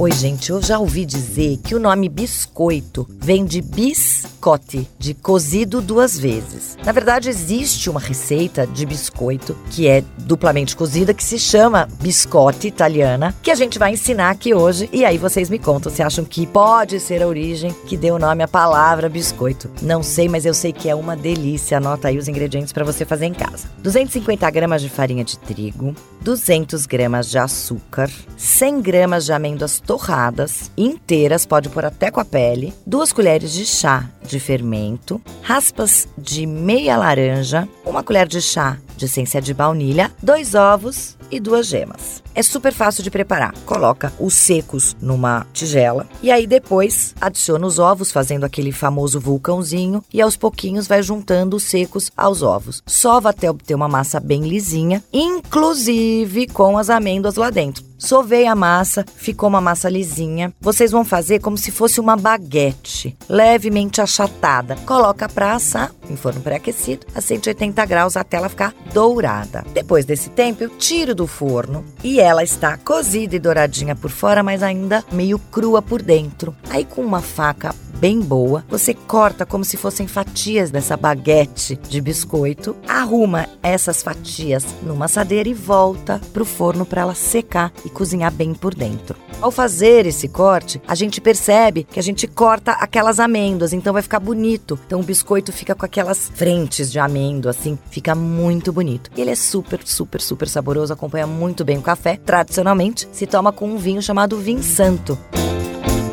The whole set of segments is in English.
Oi, gente, eu já ouvi dizer que o nome biscoito vem de biscotti, de cozido duas vezes. Na verdade, existe uma receita de biscoito que é duplamente cozida que se chama biscotti italiana, que a gente vai ensinar aqui hoje e aí vocês me contam se acham que pode ser a origem que deu o nome à palavra biscoito. Não sei, mas eu sei que é uma delícia. Anota aí os ingredientes para você fazer em casa. 250 gramas de farinha de trigo, 200 gramas de açúcar, 100 gramas de amêndoas torradas, inteiras, pode pôr até com a pele, duas colheres de chá de fermento, raspas de meia laranja, uma colher de chá de essência de baunilha, dois ovos e duas gemas. É super fácil de preparar. Coloca os secos numa tigela e aí depois adiciona os ovos, fazendo aquele famoso vulcãozinho e aos pouquinhos vai juntando os secos aos ovos. Sova até obter uma massa bem lisinha, inclusive com as amêndoas lá dentro. Sovei a massa, ficou uma massa lisinha. Vocês vão fazer como se fosse uma baguete, levemente achatada. Coloca para assar em forno pré-aquecido a 180 graus até ela ficar dourada. Depois desse tempo, eu tiro do forno e ela está cozida e douradinha por fora, mas ainda meio crua por dentro. Aí com uma faca bem boa, você corta como se fossem fatias dessa baguete de biscoito, arruma essas fatias numa assadeira e volta pro forno para ela secar e cozinhar bem por dentro. Ao fazer esse corte, a gente percebe que a gente corta aquelas amêndoas, então vai ficar bonito. Então o biscoito fica com aquelas frentes de amêndoa, assim, fica muito bonito. Ele é super, super, super saboroso, acompanha muito bem o café. Tradicionalmente, se toma com um vinho chamado vinho santo.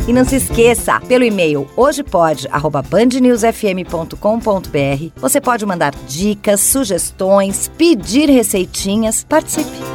E não se esqueça, pelo e-mail hojepod@bandnewsfm.com.br, você pode mandar dicas, sugestões, pedir receitinhas, participe.